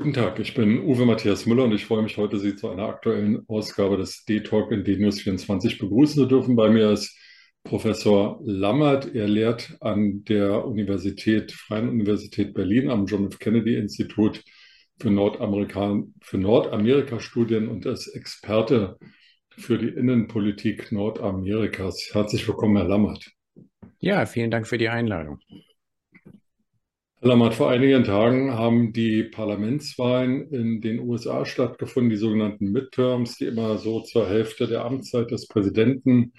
Guten Tag, ich bin Uwe Matthias Müller und ich freue mich heute, Sie zu einer aktuellen Ausgabe des D-Talk in D-News24 begrüßen zu dürfen. Bei mir ist Professor Lammert. Er lehrt an der Universität, Freien Universität Berlin am John F. Kennedy Institut für, Nordamerika, für Nordamerika-Studien und ist Experte für die Innenpolitik Nordamerikas. Herzlich willkommen, Herr Lammert. Ja, vielen Dank für die Einladung. Lammert, vor einigen Tagen haben die Parlamentswahlen in den USA stattgefunden, die sogenannten Midterms, die immer so zur Hälfte der Amtszeit des Präsidenten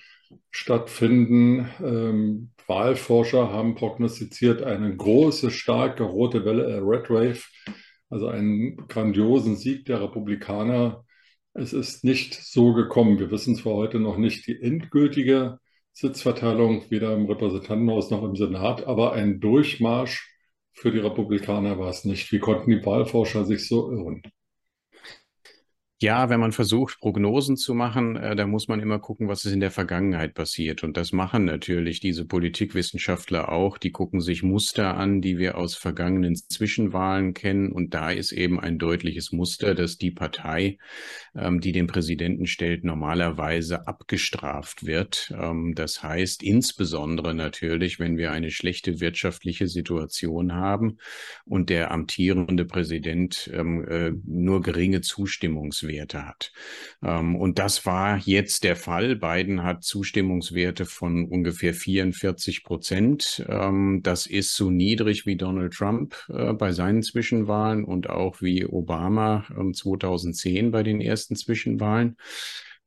stattfinden. Ähm, Wahlforscher haben prognostiziert eine große, starke rote Welle, äh, Red Wave, also einen grandiosen Sieg der Republikaner. Es ist nicht so gekommen. Wir wissen zwar heute noch nicht die endgültige Sitzverteilung, weder im Repräsentantenhaus noch im Senat, aber ein Durchmarsch für die Republikaner war es nicht. Wie konnten die Wahlforscher sich so irren? Ja, wenn man versucht, Prognosen zu machen, äh, da muss man immer gucken, was ist in der Vergangenheit passiert. Und das machen natürlich diese Politikwissenschaftler auch. Die gucken sich Muster an, die wir aus vergangenen Zwischenwahlen kennen. Und da ist eben ein deutliches Muster, dass die Partei, ähm, die den Präsidenten stellt, normalerweise abgestraft wird. Ähm, das heißt, insbesondere natürlich, wenn wir eine schlechte wirtschaftliche Situation haben und der amtierende Präsident ähm, äh, nur geringe Zustimmungswerte Zustimmungswerte hat. Ähm, und das war jetzt der Fall. Biden hat Zustimmungswerte von ungefähr 44 Prozent. Ähm, das ist so niedrig wie Donald Trump äh, bei seinen Zwischenwahlen und auch wie Obama 2010 ähm, bei den ersten Zwischenwahlen.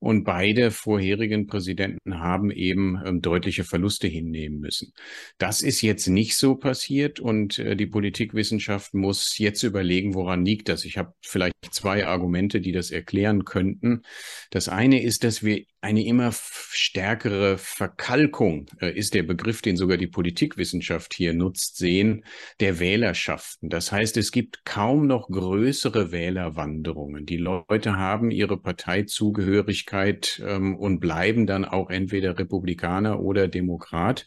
Und beide vorherigen Präsidenten haben eben ähm, deutliche Verluste hinnehmen müssen. Das ist jetzt nicht so passiert und äh, die Politikwissenschaft muss jetzt überlegen, woran liegt das. Ich habe vielleicht zwei Argumente, die das erklären könnten. Das eine ist, dass wir eine immer stärkere Verkalkung, äh, ist der Begriff, den sogar die Politikwissenschaft hier nutzt, sehen, der Wählerschaften. Das heißt, es gibt kaum noch größere Wählerwanderungen. Die Leute haben ihre Parteizugehörigkeit Möglichkeit ähm, und bleiben dann auch entweder Republikaner oder Demokrat.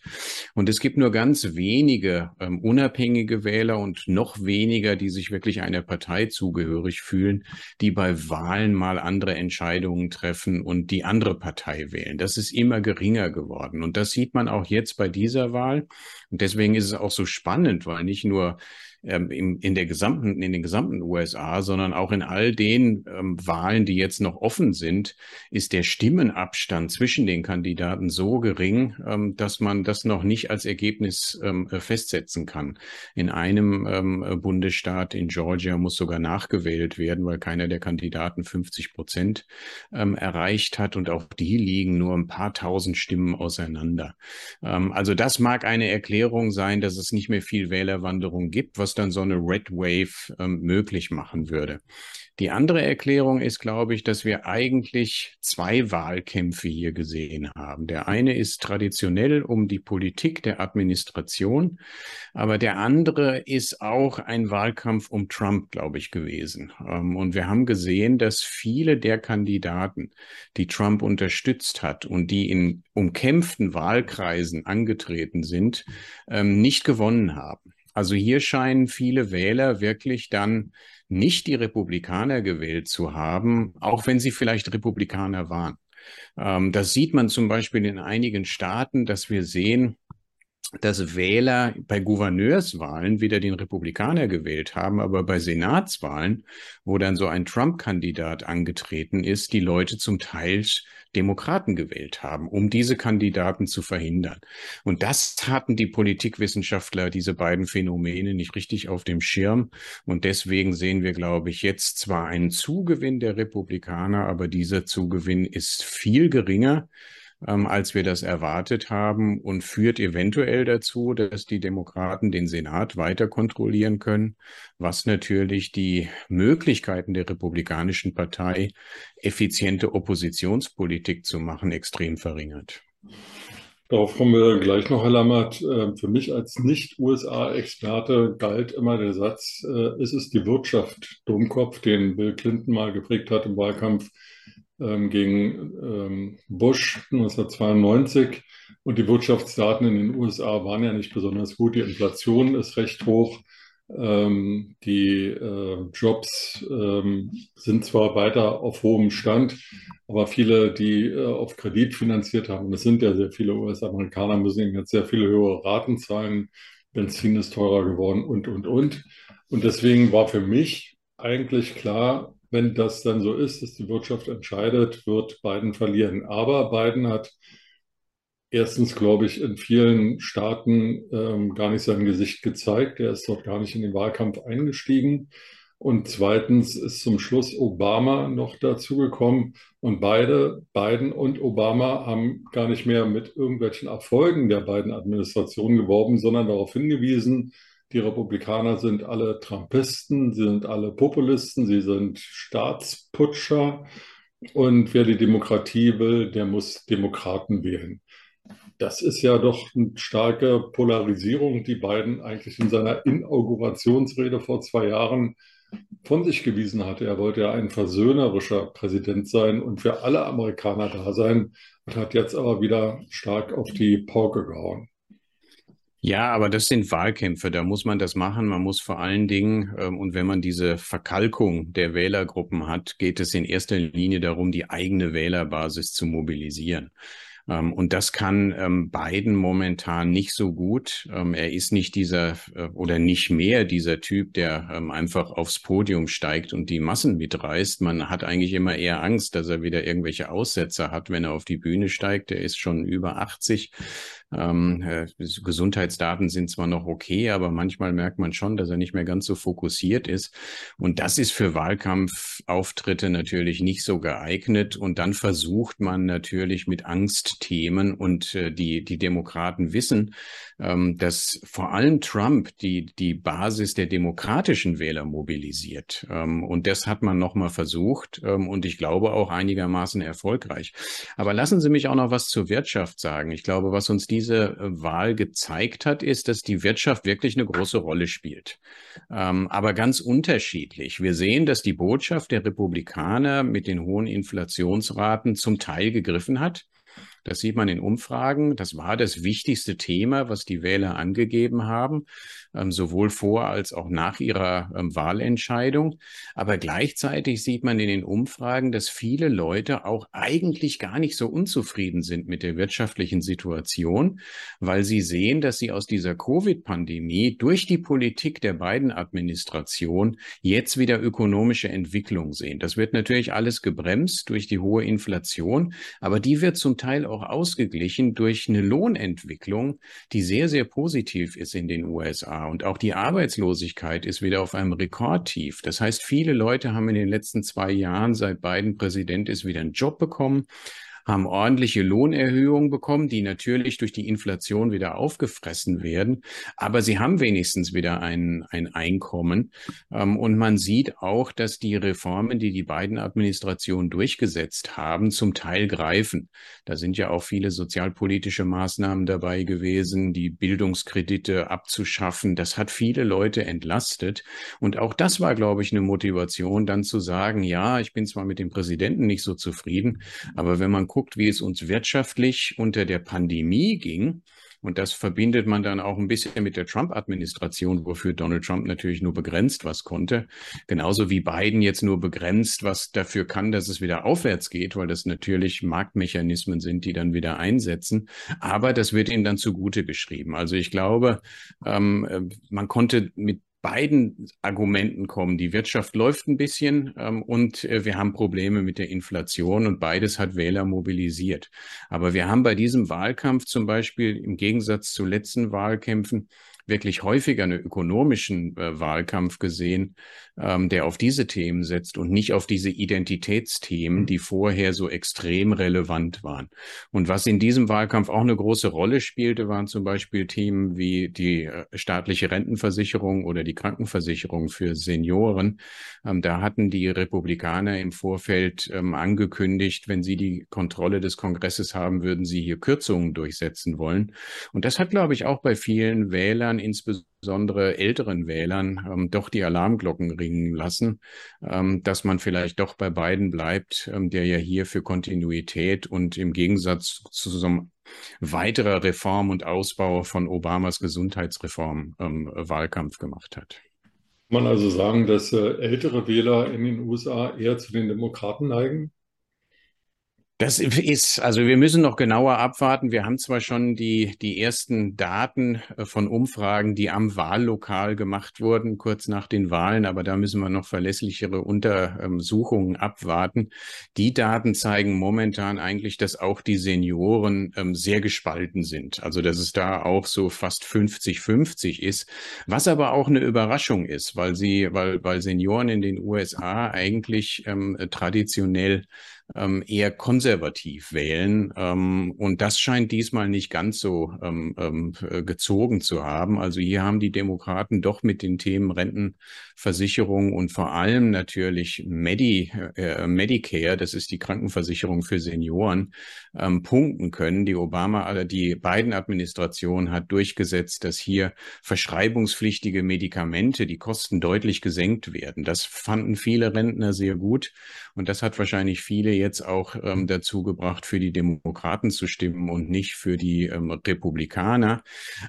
Und es gibt nur ganz wenige ähm, unabhängige Wähler und noch weniger, die sich wirklich einer Partei zugehörig fühlen, die bei Wahlen mal andere Entscheidungen treffen und die andere Partei wählen. Das ist immer geringer geworden. Und das sieht man auch jetzt bei dieser Wahl. Und deswegen ist es auch so spannend, weil nicht nur ähm, in, in, der gesamten, in den gesamten USA, sondern auch in all den ähm, Wahlen, die jetzt noch offen sind, ist der Stimmenabstand zwischen den Kandidaten so gering, ähm, dass man das noch nicht als Ergebnis ähm, äh, festsetzen kann. In einem ähm, Bundesstaat in Georgia muss sogar nachgewählt werden, weil keiner der Kandidaten 50 Prozent ähm, erreicht hat und auch die liegen nur ein paar tausend Stimmen auseinander. also das mag eine Erklärung sein, dass es nicht mehr viel Wählerwanderung gibt, was dann so eine Red Wave ähm, möglich machen würde. Die andere Erklärung ist, glaube ich, dass wir eigentlich zwei Wahlkämpfe hier gesehen haben. Der eine ist traditionell um die Politik der Administration, aber der andere ist auch ein Wahlkampf um Trump, glaube ich, gewesen. Ähm, und wir haben gesehen, dass viele der Kandidaten, die Trump unterstützt hat und die in umkämpften Wahlkreisen angetreten sind, ähm, nicht gewonnen haben. Also hier scheinen viele Wähler wirklich dann nicht die Republikaner gewählt zu haben, auch wenn sie vielleicht Republikaner waren. Ähm, das sieht man zum Beispiel in einigen Staaten, dass wir sehen, dass Wähler bei Gouverneurswahlen wieder den Republikaner gewählt haben, aber bei Senatswahlen, wo dann so ein Trump-Kandidat angetreten ist, die Leute zum Teil Demokraten gewählt haben, um diese Kandidaten zu verhindern. Und das hatten die Politikwissenschaftler, diese beiden Phänomene, nicht richtig auf dem Schirm. Und deswegen sehen wir, glaube ich, jetzt zwar einen Zugewinn der Republikaner, aber dieser Zugewinn ist viel geringer ähm, als wir das erwartet haben und führt eventuell dazu, dass die Demokraten den Senat weiter kontrollieren können, was natürlich die Möglichkeiten der Republikanischen Partei, effiziente Oppositionspolitik zu machen, extrem verringert. Darauf kommen wir gleich noch, Herr Lammert. Ähm, für mich als Nicht-USA-Experte galt immer der Satz, äh, es ist die Wirtschaft, Dummkopf, den Bill Clinton mal geprägt hat im Wahlkampf ähm, gegen ähm, Bush 1992. Und die Wirtschaftsdaten in den USA waren ja nicht besonders gut. Die Inflation ist recht hoch. Ähm, die äh, Jobs ähm, sind zwar weiter auf hohem Stand, aber viele, die äh, auf Kredit finanziert haben, und es sind ja sehr viele US-Amerikaner, müssen jetzt sehr viele höhere Raten zahlen. Benzin ist teurer geworden und, und, und. Und deswegen war für mich eigentlich klar, wenn das dann so ist, dass die Wirtschaft entscheidet, wird Biden verlieren. Aber Biden hat erstens, glaube ich, in vielen Staaten ähm, gar nicht sein Gesicht gezeigt. Er ist dort gar nicht in den Wahlkampf eingestiegen. Und zweitens ist zum Schluss Obama noch dazugekommen. Und beide, Biden und Obama, haben gar nicht mehr mit irgendwelchen Erfolgen der beiden Administrationen geworben, sondern darauf hingewiesen, die Republikaner sind alle Trumpisten, sie sind alle Populisten, sie sind Staatsputscher. Und wer die Demokratie will, der muss Demokraten wählen. Das ist ja doch eine starke Polarisierung, die Biden eigentlich in seiner Inaugurationsrede vor zwei Jahren von sich gewiesen hatte. Er wollte ja ein versöhnerischer Präsident sein und für alle Amerikaner da sein und hat jetzt aber wieder stark auf die Pauke gehauen. Ja, aber das sind Wahlkämpfe, da muss man das machen. Man muss vor allen Dingen, ähm, und wenn man diese Verkalkung der Wählergruppen hat, geht es in erster Linie darum, die eigene Wählerbasis zu mobilisieren. Ähm, und das kann ähm, Biden momentan nicht so gut. Ähm, er ist nicht dieser äh, oder nicht mehr dieser Typ, der ähm, einfach aufs Podium steigt und die Massen mitreißt. Man hat eigentlich immer eher Angst, dass er wieder irgendwelche Aussetzer hat, wenn er auf die Bühne steigt. Er ist schon über 80. Ähm, äh, Gesundheitsdaten sind zwar noch okay, aber manchmal merkt man schon, dass er nicht mehr ganz so fokussiert ist. Und das ist für Wahlkampfauftritte natürlich nicht so geeignet. Und dann versucht man natürlich mit Angstthemen und äh, die, die Demokraten wissen, ähm, dass vor allem Trump die, die Basis der demokratischen Wähler mobilisiert. Ähm, und das hat man nochmal versucht ähm, und ich glaube auch einigermaßen erfolgreich. Aber lassen Sie mich auch noch was zur Wirtschaft sagen. Ich glaube, was uns diese äh, Wahl gezeigt hat, ist, dass die Wirtschaft wirklich eine große Rolle spielt. aber ganz unterschiedlich. Wir sehen, dass die Botschaft der Republikaner mit den hohen Inflationsraten zum Teil gegriffen hat. Das sieht man in Umfragen. Das war das wichtigste Thema, was die Wähler angegeben haben, ähm, sowohl vor als auch nach ihrer ähm, Wahlentscheidung. Aber gleichzeitig sieht man in den Umfragen, dass viele Leute auch eigentlich gar nicht so unzufrieden sind mit der wirtschaftlichen Situation, weil sie sehen, dass sie aus dieser Covid-Pandemie durch die Politik der beiden Administration jetzt wieder ökonomische Entwicklung sehen. Das wird natürlich alles gebremst durch die hohe Inflation, aber die wird zum Teil auch auch ausgeglichen durch eine Lohnentwicklung, die sehr, sehr positiv ist in den USA. Und auch die Arbeitslosigkeit ist wieder auf einem Rekordtief. Das heißt, viele Leute haben in den letzten zwei Jahren, seit Biden Präsident ist, wieder einen Job bekommen haben ordentliche Lohnerhöhungen bekommen, die natürlich durch die Inflation wieder aufgefressen werden. Aber sie haben wenigstens wieder ein, ein Einkommen. Ähm, und man sieht auch, dass die Reformen, die die beiden Administrationen durchgesetzt haben, zum Teil greifen. Da sind ja auch viele sozialpolitische Maßnahmen dabei gewesen, die Bildungskredite abzuschaffen. Das hat viele Leute entlastet. Und auch das war, glaube ich, eine Motivation, dann zu sagen, ja, ich bin zwar mit dem Präsidenten nicht so zufrieden, aber wenn man guckt, wie es uns wirtschaftlich unter der Pandemie ging, und das verbindet man dann auch ein bisschen mit der Trump-Administration, wofür Donald Trump natürlich nur begrenzt was konnte. Genauso wie Biden jetzt nur begrenzt was dafür kann, dass es wieder aufwärts geht, weil das natürlich Marktmechanismen sind, die dann wieder einsetzen. Aber das wird ihm dann zugute geschrieben. Also ich glaube, ähm, äh, man konnte mit beiden Argumenten kommen. Die Wirtschaft läuft ein bisschen ähm, und äh, wir haben Probleme mit der Inflation und beides hat Wähler mobilisiert. Aber wir haben bei diesem Wahlkampf zum Beispiel im Gegensatz zu letzten Wahlkämpfen wirklich häufiger einen ökonomischen äh, Wahlkampf gesehen, ähm, der auf diese Themen setzt und nicht auf diese Identitätsthemen, die vorher so extrem relevant waren. Und was in diesem Wahlkampf auch eine große Rolle spielte, waren zum Beispiel Themen wie die äh, staatliche Rentenversicherung oder die Krankenversicherung für Senioren. Ähm, da hatten die Republikaner im Vorfeld ähm, angekündigt, wenn sie die Kontrolle des Kongresses haben, würden sie hier Kürzungen durchsetzen wollen. Und das hat, glaube ich, auch bei vielen Wählern Wählern, insbesondere älteren Wählern, ähm, doch die Alarmglocken ringen lassen, ähm, dass man vielleicht doch bei beiden bleibt, ähm, der ja hier für Kontinuität und im Gegensatz zu so einem weiterer Reform und Ausbau von Obamas Gesundheitsreform ähm, Wahlkampf gemacht hat. Kann man also sagen, dass äh, ältere Wähler in den USA eher zu den Demokraten neigen? Das ist, also wir müssen noch genauer abwarten. Wir haben zwar schon die, die ersten Daten äh, von Umfragen, die am Wahllokal gemacht wurden, kurz nach den Wahlen, aber da müssen wir noch verlässlichere Untersuchungen abwarten. Die Daten zeigen momentan eigentlich, dass auch die Senioren ähm, sehr gespalten sind. Also dass es da auch so fast 50-50 ist, was aber auch eine Überraschung ist, weil sie, weil, weil Senioren in den USA eigentlich ähm, traditionell ähm, eher konservativ wählen. Ähm, und das scheint diesmal nicht ganz so ähm, ähm, gezogen zu haben. Also hier haben die Demokraten doch mit den Themen Rentenversicherung und vor allem natürlich Medi, äh, Medicare, das ist die Krankenversicherung für Senioren, ähm, punkten können. Die Obama, also die Biden-Administration hat durchgesetzt, dass hier verschreibungspflichtige Medikamente, die Kosten deutlich gesenkt werden. Das fanden viele Rentner sehr gut und das hat wahrscheinlich viele jetzt auch ähm, dazu gebracht, für die Demokraten zu stimmen und nicht für die ähm, Republikaner.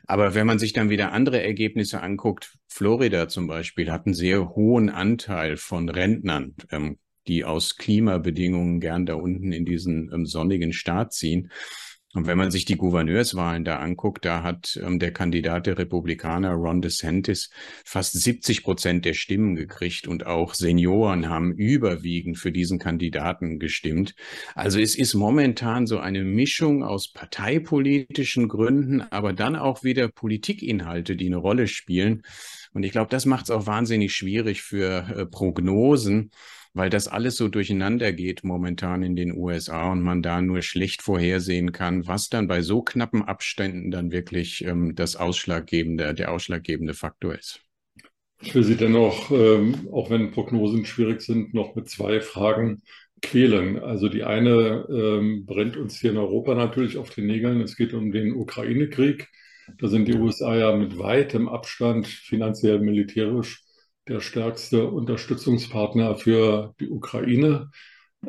Aber wenn man sich dann wieder andere Ergebnisse anguckt, Florida zum Beispiel hat einen sehr hohen Anteil von Rentnern, ähm, die aus Klimabedingungen gern da unten in diesen ähm, sonnigen Staat ziehen. Und wenn man sich die Gouverneurswahlen da anguckt, da hat ähm, der Kandidat der Republikaner Ron DeSantis fast 70 Prozent der Stimmen gekriegt und auch Senioren haben überwiegend für diesen Kandidaten gestimmt. Also es ist momentan so eine Mischung aus parteipolitischen Gründen, aber dann auch wieder Politikinhalte, die eine Rolle spielen. Und ich glaube, das macht es auch wahnsinnig schwierig für äh, Prognosen weil das alles so durcheinander geht momentan in den USA und man da nur schlecht vorhersehen kann, was dann bei so knappen Abständen dann wirklich ähm, das ausschlaggebende, der ausschlaggebende Faktor ist. Ich will Sie dennoch, ähm, auch wenn Prognosen schwierig sind, noch mit zwei Fragen quälen. Also die eine ähm, brennt uns hier in Europa natürlich auf den Nägeln. Es geht um den Ukraine-Krieg. Da sind die USA ja mit weitem Abstand finanziell, militärisch der stärkste Unterstützungspartner für die Ukraine.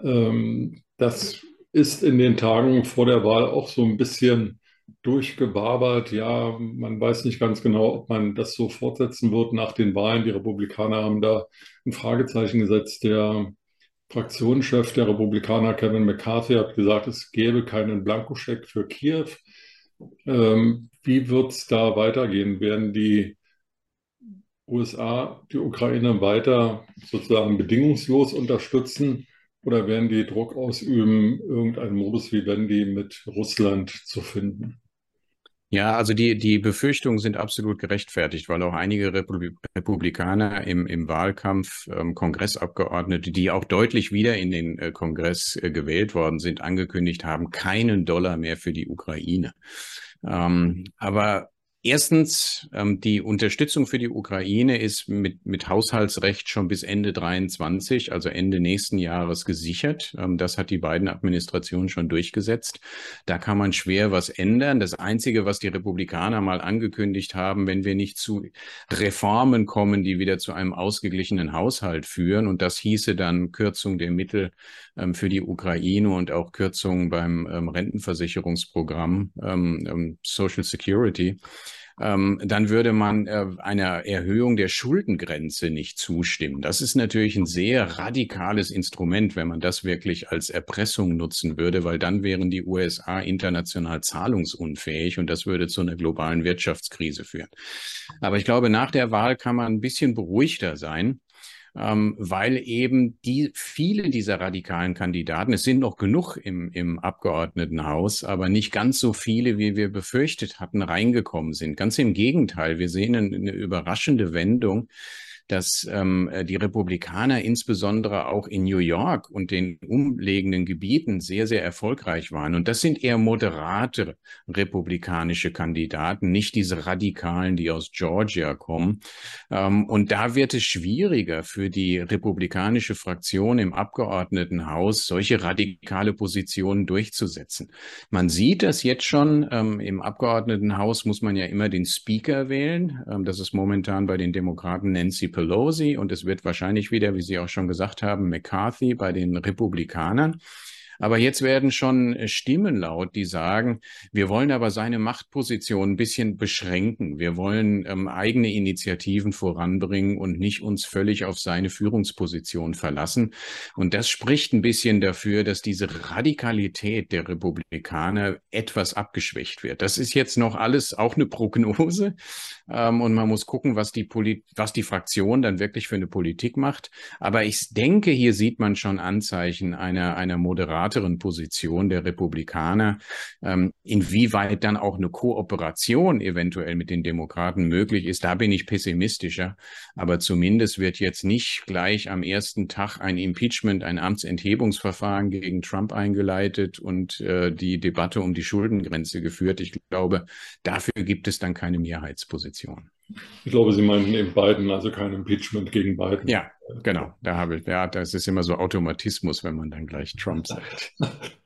Ähm, das ist in den Tagen vor der Wahl auch so ein bisschen durchgebabert. Ja, man weiß nicht ganz genau, ob man das so fortsetzen wird nach den Wahlen. Die Republikaner haben da ein Fragezeichen gesetzt. Der Fraktionschef der Republikaner, Kevin McCarthy, hat gesagt, es gäbe keinen Blankoscheck für Kiew. Ähm, wie wird es da weitergehen? Werden die USA die Ukraine weiter sozusagen bedingungslos unterstützen oder werden die Druck ausüben, irgendeinen Modus wie Wendy mit Russland zu finden? Ja, also die, die Befürchtungen sind absolut gerechtfertigt, weil auch einige Republik Republikaner im, im Wahlkampf ähm, Kongressabgeordnete, die auch deutlich wieder in den äh, Kongress äh, gewählt worden sind, angekündigt haben, keinen Dollar mehr für die Ukraine. Ähm, aber Erstens, ähm, die Unterstützung für die Ukraine ist mit, mit Haushaltsrecht schon bis Ende 23, also Ende nächsten Jahres gesichert. Ähm, das hat die beiden Administrationen schon durchgesetzt. Da kann man schwer was ändern. Das Einzige, was die Republikaner mal angekündigt haben, wenn wir nicht zu Reformen kommen, die wieder zu einem ausgeglichenen Haushalt führen, und das hieße dann Kürzung der Mittel ähm, für die Ukraine und auch Kürzungen beim ähm, Rentenversicherungsprogramm ähm, ähm, Social Security, ähm, dann würde man äh, einer Erhöhung der Schuldengrenze nicht zustimmen. Das ist natürlich ein sehr radikales Instrument, wenn man das wirklich als Erpressung nutzen würde, weil dann wären die USA international zahlungsunfähig und das würde zu einer globalen Wirtschaftskrise führen. Aber ich glaube, nach der Wahl kann man ein bisschen beruhigter sein ähm, weil eben die viele dieser radikalen Kandidaten, es sind noch genug im, im Abgeordnetenhaus, aber nicht ganz so viele, wie wir befürchtet hatten, reingekommen sind. Ganz im Gegenteil, wir sehen eine, eine überraschende Wendung dass ähm, äh, die Republikaner insbesondere auch in New York und den umliegenden Gebieten sehr, sehr erfolgreich waren. Und das sind eher moderate republikanische Kandidaten, nicht diese Radikalen, die aus Georgia kommen. Ähm, und da wird es schwieriger für die republikanische Fraktion im Abgeordnetenhaus, solche radikale Positionen durchzusetzen. Man sieht das jetzt schon. Ähm, Im Abgeordnetenhaus muss man ja immer den Speaker wählen. Ähm, das ist momentan bei den Demokraten Nancy Pelosi und es wird wahrscheinlich wieder, wie Sie auch schon gesagt haben, McCarthy bei den Republikanern. Aber jetzt werden schon Stimmen laut, die sagen, wir wollen aber seine Machtposition ein bisschen beschränken. Wir wollen ähm, eigene Initiativen voranbringen und nicht uns völlig auf seine Führungsposition verlassen. Und das spricht ein bisschen dafür, dass diese Radikalität der Republikaner etwas abgeschwächt wird. Das ist jetzt noch alles auch eine Prognose. Ähm, und man muss gucken, was die, Poli was die Fraktion dann wirklich für eine Politik macht. Aber ich denke, hier sieht man schon Anzeichen einer, einer moderateren Position der Republikaner. Ähm, inwieweit dann auch eine Kooperation eventuell mit den Demokraten möglich ist, da bin ich pessimistischer. Aber zumindest wird jetzt nicht gleich am ersten Tag ein Impeachment, ein Amtsenthebungsverfahren gegen Trump eingeleitet und äh, die Debatte um die Schuldengrenze geführt. Ich glaube, dafür gibt es dann keine Mehrheitsposition. Ich glaube, Sie meinten eben Biden, also kein Impeachment gegen Biden. Ja, genau. Da habe ich, ja, das ist immer so Automatismus, wenn man dann gleich Trump sagt.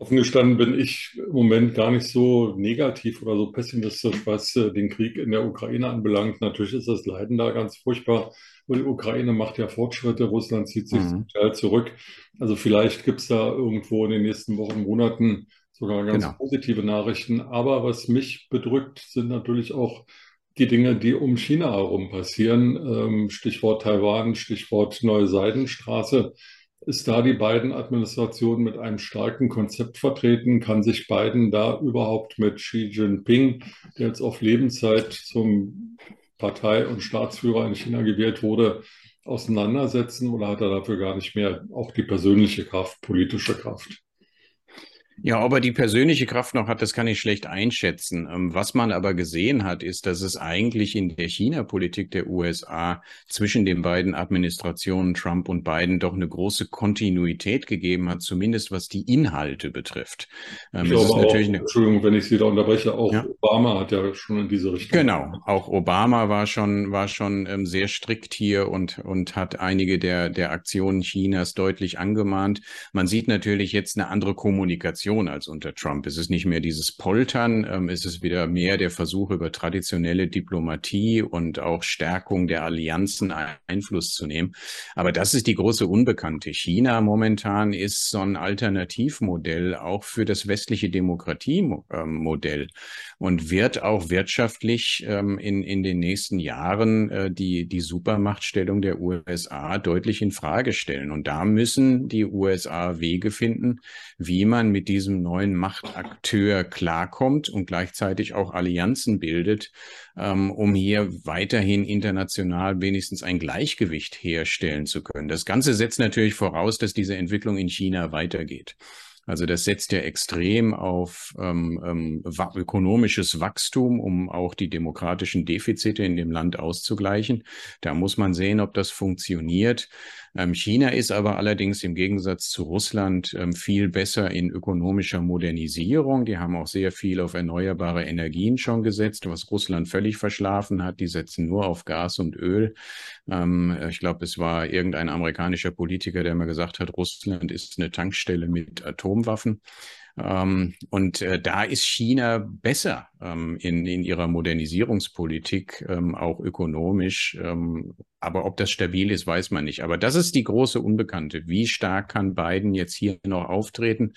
Offen gestanden bin ich im Moment gar nicht so negativ oder so pessimistisch, was äh, den Krieg in der Ukraine anbelangt. Natürlich ist das Leiden da ganz furchtbar. Und die Ukraine macht ja Fortschritte, Russland zieht sich mhm. zurück. Also vielleicht gibt es da irgendwo in den nächsten Wochen, Monaten sogar ganz genau. positive Nachrichten. Aber was mich bedrückt, sind natürlich auch die Dinge, die um China herum passieren. Ähm, Stichwort Taiwan, Stichwort Neue Seidenstraße. Ist da die beiden Administrationen mit einem starken Konzept vertreten? Kann sich Biden da überhaupt mit Xi Jinping, der jetzt auf Lebenszeit zum Partei- und Staatsführer in China gewählt wurde, auseinandersetzen oder hat er dafür gar nicht mehr auch die persönliche Kraft, politische Kraft? Ja, ob er die persönliche Kraft noch hat, das kann ich schlecht einschätzen. Ähm, was man aber gesehen hat, ist, dass es eigentlich in der China-Politik der USA zwischen den beiden Administrationen Trump und Biden doch eine große Kontinuität gegeben hat, zumindest was die Inhalte betrifft. Ähm, ich glaube auch, eine... Entschuldigung, wenn ich Sie da unterbreche, auch ja? Obama hat ja schon in diese Richtung. Genau, auch Obama war schon, war schon ähm, sehr strikt hier und, und hat einige der, der Aktionen Chinas deutlich angemahnt. Man sieht natürlich jetzt eine andere Kommunikation Kommunikation als unter Trump. Es ist nicht mehr dieses Poltern, ähm, es ist wieder mehr der Versuch, über traditionelle Diplomatie und auch Stärkung der Allianzen Einfluss zu nehmen. Aber das ist die große Unbekannte. China momentan ist so ein Alternativmodell auch für das westliche Demokratiemodell und wird auch wirtschaftlich ähm, in, in den nächsten Jahren äh, die, die Supermachtstellung der USA deutlich in Frage stellen. Und da müssen die USA Wege finden, wie man mit diesem diesem neuen Machtakteur klarkommt und gleichzeitig auch Allianzen bildet, ähm, um hier weiterhin international wenigstens ein Gleichgewicht herstellen zu können. Das Ganze setzt natürlich voraus, dass diese Entwicklung in China weitergeht. Also das setzt ja extrem auf ähm, ähm, ökonomisches Wachstum, um auch die demokratischen Defizite in dem Land auszugleichen. Da muss man sehen, ob das funktioniert. Ähm, China ist aber allerdings im Gegensatz zu Russland ähm, viel besser in ökonomischer Modernisierung. Die haben auch sehr viel auf erneuerbare Energien schon gesetzt, was Russland völlig verschlafen hat. Die setzen nur auf Gas und Öl. Ähm, ich glaube, es war irgendein amerikanischer Politiker, der mal gesagt hat, Russland ist eine Tankstelle mit Atomwaffen. Und äh, da ist China besser in, in ihrer Modernisierungspolitik, auch ökonomisch. Aber ob das stabil ist, weiß man nicht. Aber das ist die große Unbekannte. Wie stark kann Biden jetzt hier noch auftreten?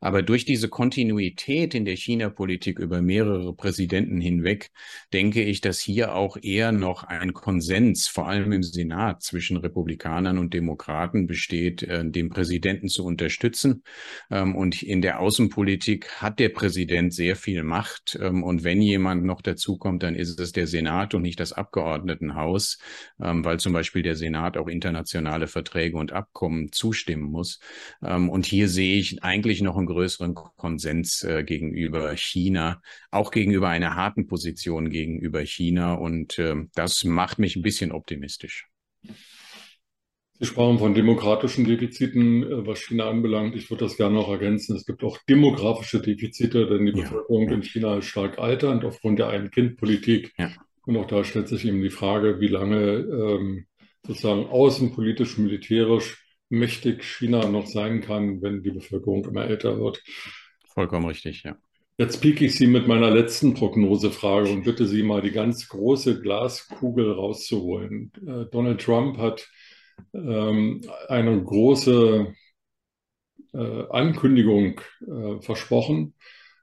Aber durch diese Kontinuität in der China-Politik über mehrere Präsidenten hinweg, denke ich, dass hier auch eher noch ein Konsens, vor allem im Senat, zwischen Republikanern und Demokraten besteht, äh, den Präsidenten zu unterstützen. Ähm, und in der Außenpolitik hat der Präsident sehr viel Macht. Ähm, und wenn jemand noch dazukommt, dann ist es der Senat und nicht das Abgeordnetenhaus, ähm, weil zum Beispiel der Senat auch internationale Verträge und Abkommen zustimmen muss. Und hier sehe ich eigentlich noch ein größeren Konsens äh, gegenüber China, auch gegenüber einer harten Position gegenüber China. Und äh, das macht mich ein bisschen optimistisch. Sie sprachen von demokratischen Defiziten, äh, was China anbelangt. Ich würde das gerne noch ergänzen. Es gibt auch demografische Defizite, denn die Bevölkerung ja. in China ist stark alternd aufgrund der Ein-Kind-Politik. Ja. Und auch da stellt sich eben die Frage, wie lange ähm, sozusagen außenpolitisch, militärisch mächtig China noch sein kann, wenn die Bevölkerung immer älter wird. Vollkommen richtig, ja. Jetzt pieke ich Sie mit meiner letzten Prognosefrage und bitte Sie mal die ganz große Glaskugel rauszuholen. Äh, Donald Trump hat ähm, eine große äh, Ankündigung äh, versprochen.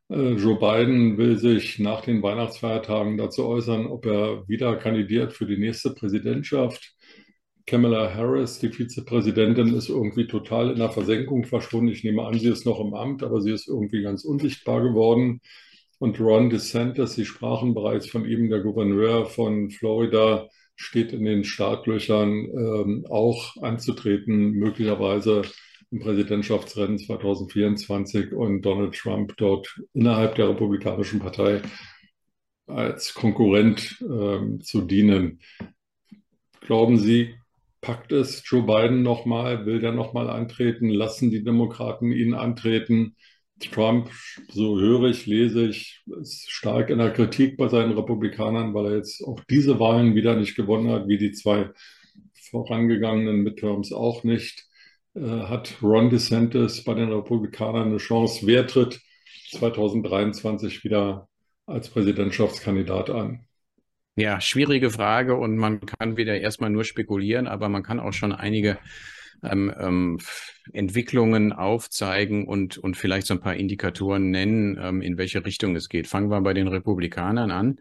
Äh, Joe Biden will sich nach den Weihnachtsfeiertagen dazu äußern, ob er wieder kandidiert für die nächste Präsidentschaft. Kamala Harris, die Vizepräsidentin, ist irgendwie total in der Versenkung verschwunden. Ich nehme an, sie ist noch im Amt, aber sie ist irgendwie ganz unsichtbar geworden. Und Ron DeSantis, Sie sprachen bereits von ihm, der Gouverneur von Florida, steht in den Startlöchern, ähm, auch anzutreten, möglicherweise Präsidentschaftsrennen 2024 und Donald Trump dort innerhalb der Republikanischen Partei als Konkurrent ähm, zu dienen. Glauben Sie, packt es Joe Biden nochmal? Will der nochmal antreten? Lassen die Demokraten ihn antreten? Trump, so höre ich, lese ich, ist stark in der Kritik bei seinen Republikanern, weil er jetzt auch diese Wahlen wieder nicht gewonnen hat, wie die zwei vorangegangenen Midterms auch nicht. Äh, hat Ron DeSantis bei den Republikanern eine Chance? Wer tritt 2023 wieder als Präsidentschaftskandidat an? Ja, schwierige Frage und man kann wieder erstmal nur spekulieren, aber man kann auch schon einige ähm, ähm, Entwicklungen aufzeigen und, und vielleicht so ein paar Indikatoren nennen, ähm, in welche Richtung es geht. Fangen wir bei den Republikanern an.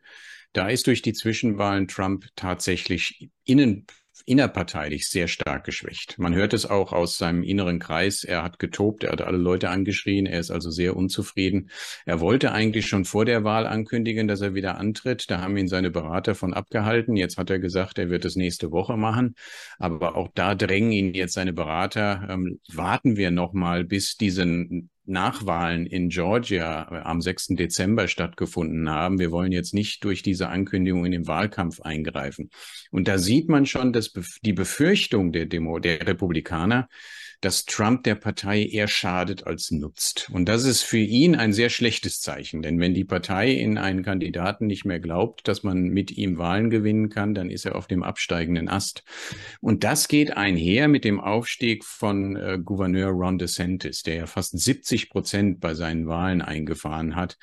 Da ist durch die Zwischenwahlen Trump tatsächlich innen innerparteilich sehr stark geschwächt. Man hört es auch aus seinem inneren Kreis. Er hat getobt, er hat alle Leute angeschrien, er ist also sehr unzufrieden. Er wollte eigentlich schon vor der Wahl ankündigen, dass er wieder antritt. Da haben ihn seine Berater von abgehalten. Jetzt hat er gesagt, er wird es nächste Woche machen. Aber auch da drängen ihn jetzt seine Berater. Ähm, warten wir noch mal, bis diesen Nachwahlen in Georgia äh, am 6. Dezember stattgefunden haben. Wir wollen jetzt nicht durch diese Ankündigung in den Wahlkampf eingreifen. Und da sieht man schon, dass die Befürchtung der Demo, der Republikaner, dass Trump der Partei eher schadet als nutzt. Und das ist für ihn ein sehr schlechtes Zeichen, denn wenn die Partei in einen Kandidaten nicht mehr glaubt, dass man mit ihm Wahlen gewinnen kann, dann ist er auf dem absteigenden Ast. Und das geht einher mit dem Aufstieg von äh, Gouverneur Ron DeSantis, der ja fast 70 Prozent bei seinen Wahlen eingefahren hat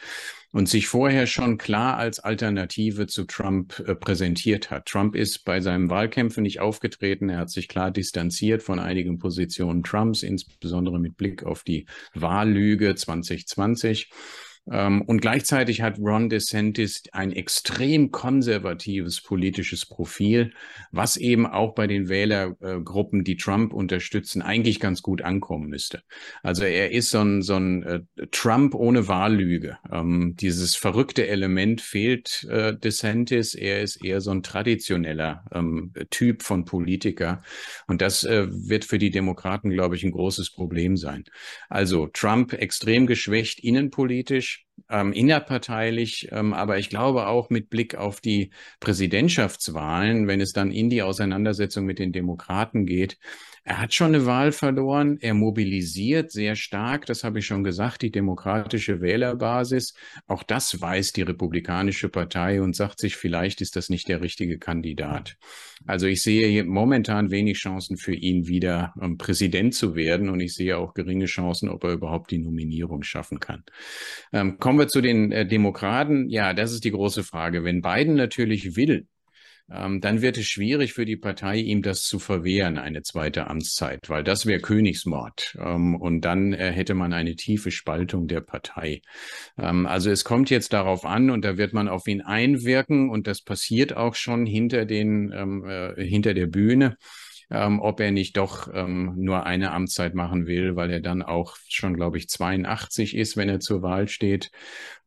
und sich vorher schon klar als Alternative zu Trump äh, präsentiert hat. Trump ist bei seinen Wahlkämpfen nicht aufgetreten. Er hat sich klar distanziert von einigen Positionen Trumps, insbesondere mit Blick auf die Wahllüge 2020. Ähm, und gleichzeitig hat Ron DeSantis ein extrem konservatives politisches Profil, was eben auch bei den Wählergruppen, die Trump unterstützen, eigentlich ganz gut ankommen müsste. Also er ist so ein, so ein äh, Trump ohne Wahllüge. Ähm, dieses verrückte Element fehlt äh, DeSantis. Er ist eher so ein traditioneller ähm, Typ von Politiker. Und das äh, wird für die Demokraten, glaube ich, ein großes Problem sein. Also Trump extrem geschwächt innenpolitisch much ähm, innerparteilich, ähm, aber ich glaube auch mit Blick auf die Präsidentschaftswahlen, wenn es dann in die Auseinandersetzung mit den Demokraten geht, er hat schon eine Wahl verloren. Er mobilisiert sehr stark, das habe ich schon gesagt, die demokratische Wählerbasis. Auch das weiß die Republikanische Partei und sagt sich, vielleicht ist das nicht der richtige Kandidat. Also ich sehe momentan wenig Chancen für ihn wieder ähm, Präsident zu werden und ich sehe auch geringe Chancen, ob er überhaupt die Nominierung schaffen kann. Ähm, kommen wir zu den äh, Demokraten. Ja, das ist die große Frage. Wenn Biden natürlich will, ähm, dann wird es schwierig für die Partei, ihm das zu verwehren, eine zweite Amtszeit, weil das wäre Königsmord. Ähm, und dann äh, hätte man eine tiefe Spaltung der Partei. Ähm, also es kommt jetzt darauf an und da wird man auf ihn einwirken und das passiert auch schon hinter den, äh, hinter der Bühne ähm, ob er nicht doch ähm, nur eine Amtszeit machen will, weil er dann auch schon, glaube ich, 82 ist, wenn er zur Wahl steht.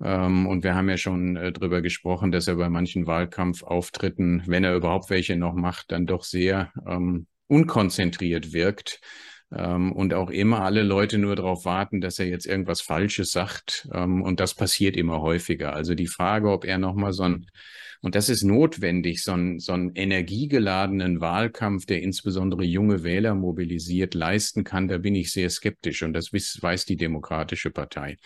Ähm, und wir haben ja schon äh, darüber gesprochen, dass er bei manchen Wahlkampfauftritten, wenn er überhaupt welche noch macht, dann doch sehr ähm, unkonzentriert wirkt. Ähm, und auch immer alle Leute nur darauf warten, dass er jetzt irgendwas Falsches sagt. Ähm, und das passiert immer häufiger. Also die Frage, ob er nochmal so ein und das ist notwendig, so einen, so einen energiegeladenen Wahlkampf, der insbesondere junge Wähler mobilisiert, leisten kann, da bin ich sehr skeptisch. Und das weiß die Demokratische Partei.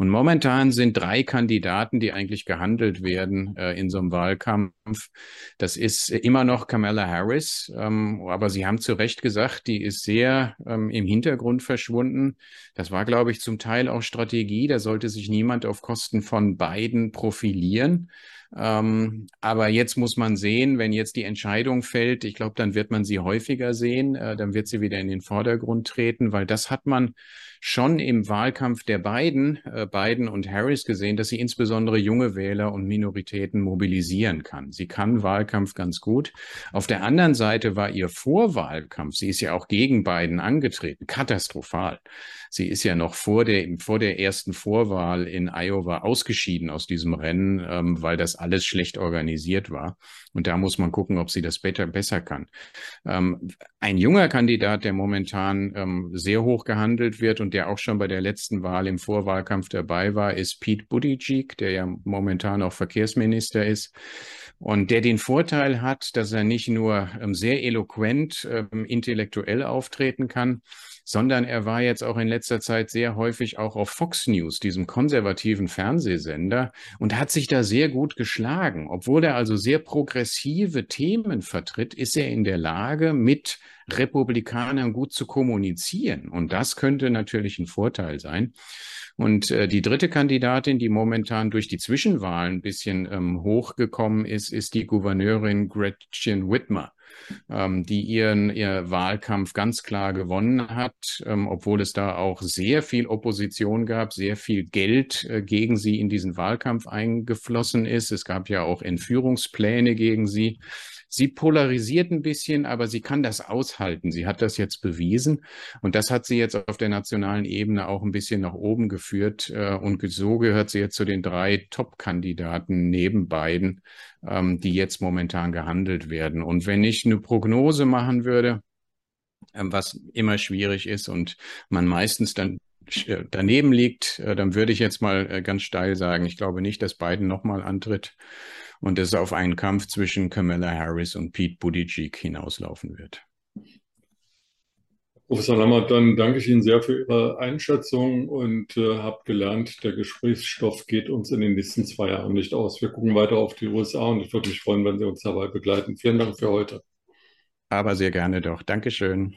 Und momentan sind drei Kandidaten, die eigentlich gehandelt werden äh, in so einem Wahlkampf. Das ist immer noch Kamala Harris, ähm, aber Sie haben zu Recht gesagt, die ist sehr ähm, im Hintergrund verschwunden. Das war, glaube ich, zum Teil auch Strategie. Da sollte sich niemand auf Kosten von beiden profilieren. Ähm, aber jetzt muss man sehen, wenn jetzt die Entscheidung fällt, ich glaube, dann wird man sie häufiger sehen, äh, dann wird sie wieder in den Vordergrund treten, weil das hat man schon im Wahlkampf der beiden, äh, Biden und Harris gesehen, dass sie insbesondere junge Wähler und Minoritäten mobilisieren kann. Sie kann Wahlkampf ganz gut. Auf der anderen Seite war ihr Vorwahlkampf, sie ist ja auch gegen Biden angetreten, katastrophal. Sie ist ja noch vor der, vor der ersten Vorwahl in Iowa ausgeschieden aus diesem Rennen, ähm, weil das alles schlecht organisiert war. Und da muss man gucken, ob sie das better, besser kann. Ähm, ein junger Kandidat, der momentan ähm, sehr hoch gehandelt wird und der auch schon bei der letzten Wahl im Vorwahlkampf dabei war, ist Pete Buttigieg, der ja momentan auch Verkehrsminister ist und der den Vorteil hat, dass er nicht nur ähm, sehr eloquent ähm, intellektuell auftreten kann, sondern er war jetzt auch in letzter Zeit sehr häufig auch auf Fox News, diesem konservativen Fernsehsender, und hat sich da sehr gut geschlagen. Obwohl er also sehr progressive Themen vertritt, ist er in der Lage, mit Republikanern gut zu kommunizieren. Und das könnte natürlich ein Vorteil sein. Und äh, die dritte Kandidatin, die momentan durch die Zwischenwahlen ein bisschen ähm, hochgekommen ist, ist die Gouverneurin Gretchen Whitmer ähm, die ihren ihr Wahlkampf ganz klar gewonnen hat, ähm, obwohl es da auch sehr viel Opposition gab, sehr viel Geld äh, gegen sie in diesen Wahlkampf eingeflossen ist. Es gab ja auch Entführungspläne gegen sie. Sie polarisiert ein bisschen, aber sie kann das aushalten. Sie hat das jetzt bewiesen und das hat sie jetzt auf der nationalen Ebene auch ein bisschen nach oben geführt äh, und so gehört sie jetzt zu den drei Top-Kandidaten neben beiden, ähm, die jetzt momentan gehandelt werden. Und wenn ich eine Prognose machen würde, ähm, was immer schwierig ist und man meistens dann äh, daneben liegt, äh, dann würde ich jetzt mal ganz steil sagen, ich glaube nicht, dass Biden nochmal antritt und es auf einen Kampf zwischen Kamala Harris und Pete Buttigieg hinauslaufen wird. Professor Lammert, dann danke ich Ihnen sehr für Ihre Einschätzung und äh, habe gelernt, der Gesprächsstoff geht uns in den nächsten zwei Jahren nicht aus. Wir gucken weiter auf die USA und ich würde mich freuen, wenn Sie uns dabei begleiten. Vielen Dank für heute. Aber sehr gerne doch. Dankeschön.